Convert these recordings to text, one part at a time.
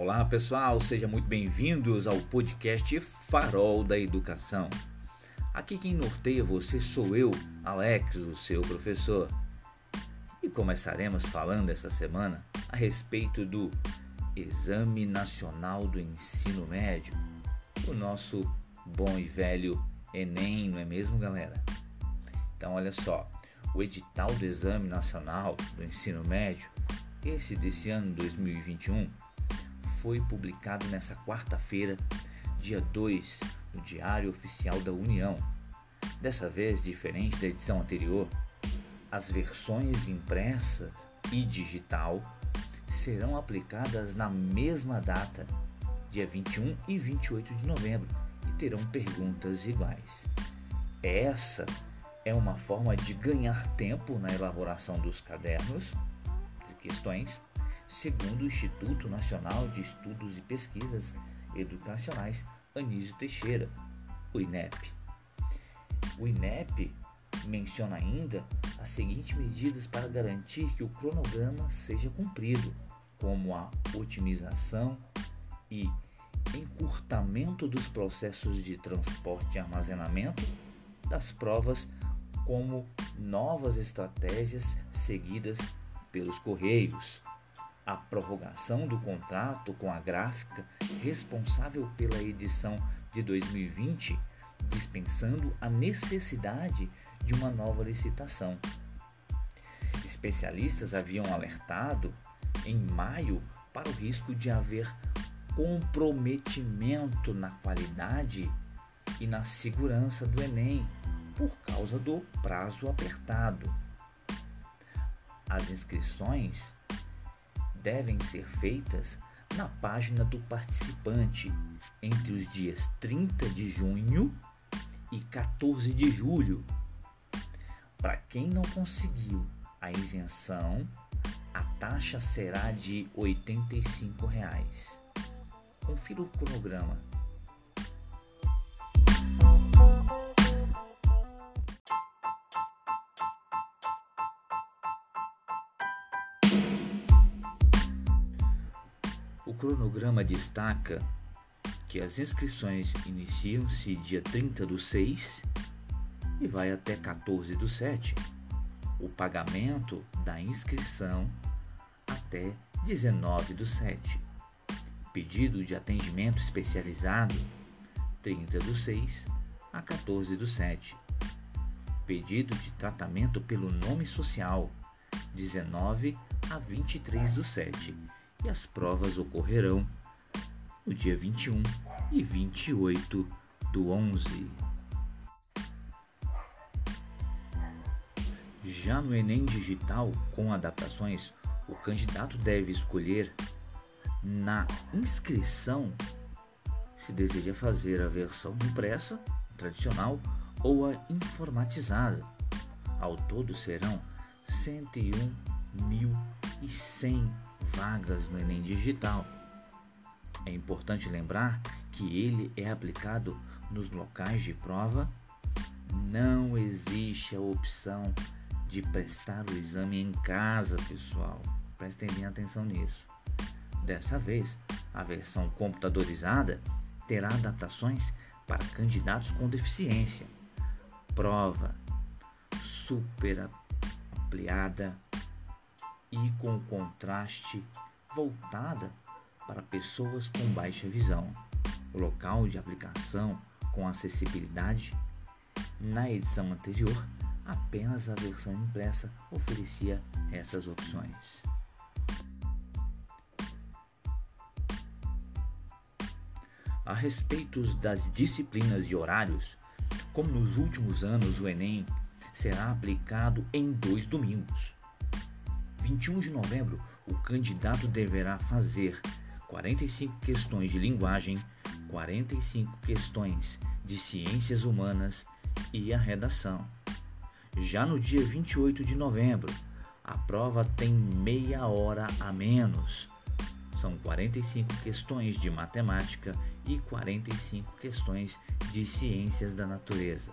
Olá pessoal, sejam muito bem-vindos ao podcast Farol da Educação. Aqui quem norteia você sou eu, Alex, o seu professor. E começaremos falando essa semana a respeito do Exame Nacional do Ensino Médio, o nosso bom e velho Enem, não é mesmo, galera? Então, olha só, o edital do Exame Nacional do Ensino Médio, esse desse ano 2021, foi publicado nessa quarta-feira, dia 2, no Diário Oficial da União. Dessa vez, diferente da edição anterior, as versões impressas e digital serão aplicadas na mesma data, dia 21 e 28 de novembro, e terão perguntas iguais. Essa é uma forma de ganhar tempo na elaboração dos cadernos de questões, segundo o Instituto Nacional de Estudos e Pesquisas Educacionais Anísio Teixeira, o INEP. O INEP menciona ainda as seguintes medidas para garantir que o cronograma seja cumprido, como a otimização e encurtamento dos processos de transporte e armazenamento das provas, como novas estratégias seguidas pelos Correios, a prorrogação do contrato com a gráfica responsável pela edição de 2020 dispensando a necessidade de uma nova licitação. Especialistas haviam alertado em maio para o risco de haver comprometimento na qualidade e na segurança do Enem por causa do prazo apertado. As inscrições devem ser feitas na página do participante entre os dias 30 de junho e 14 de julho. Para quem não conseguiu a isenção, a taxa será de 85 reais. Confira o cronograma. O cronograma destaca que as inscrições iniciam-se dia 30 do 6 e vai até 14 do 7. O pagamento da inscrição até 19 do 7. Pedido de atendimento especializado 30 do 6 a 14 do 7. Pedido de tratamento pelo nome social 19 a 23 do 7. E as provas ocorrerão no dia 21 e 28 do 11. Já no Enem Digital, com adaptações, o candidato deve escolher na inscrição se deseja fazer a versão impressa, tradicional ou a informatizada. Ao todo serão 101.100 vagas no Enem Digital é importante lembrar que ele é aplicado nos locais de prova. Não existe a opção de prestar o exame em casa, pessoal. Prestem bem atenção nisso. Dessa vez, a versão computadorizada terá adaptações para candidatos com deficiência. Prova super ampliada e com contraste voltada para pessoas com baixa visão. O local de aplicação com acessibilidade. Na edição anterior, apenas a versão impressa oferecia essas opções. A respeito das disciplinas e horários, como nos últimos anos o Enem será aplicado em dois domingos. 21 de novembro, o candidato deverá fazer 45 questões de linguagem, 45 questões de ciências humanas e a redação. Já no dia 28 de novembro, a prova tem meia hora a menos. São 45 questões de matemática e 45 questões de ciências da natureza.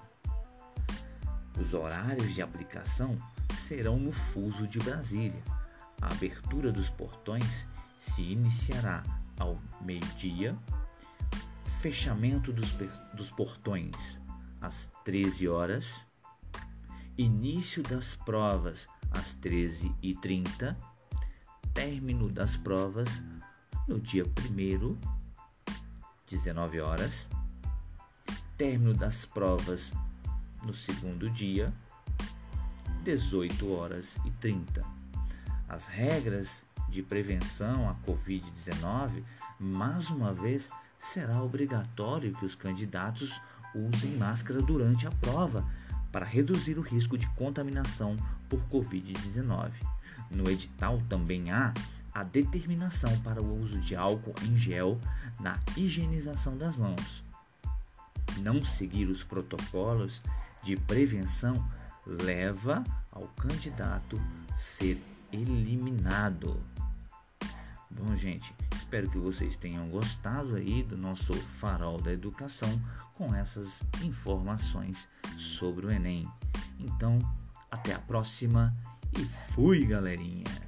Os horários de aplicação serão no fuso de Brasília. A abertura dos portões se iniciará ao meio-dia, fechamento dos, dos portões às 13 horas, início das provas às 13h30, término das provas no dia 1 19 horas, término das provas no segundo dia, 18 horas e 30. As regras de prevenção à Covid-19, mais uma vez, será obrigatório que os candidatos usem máscara durante a prova para reduzir o risco de contaminação por Covid-19. No edital também há a determinação para o uso de álcool em gel na higienização das mãos. Não seguir os protocolos de prevenção leva ao candidato ser eliminado. Bom, gente, espero que vocês tenham gostado aí do nosso farol da educação com essas informações sobre o Enem. Então, até a próxima e fui, galerinha!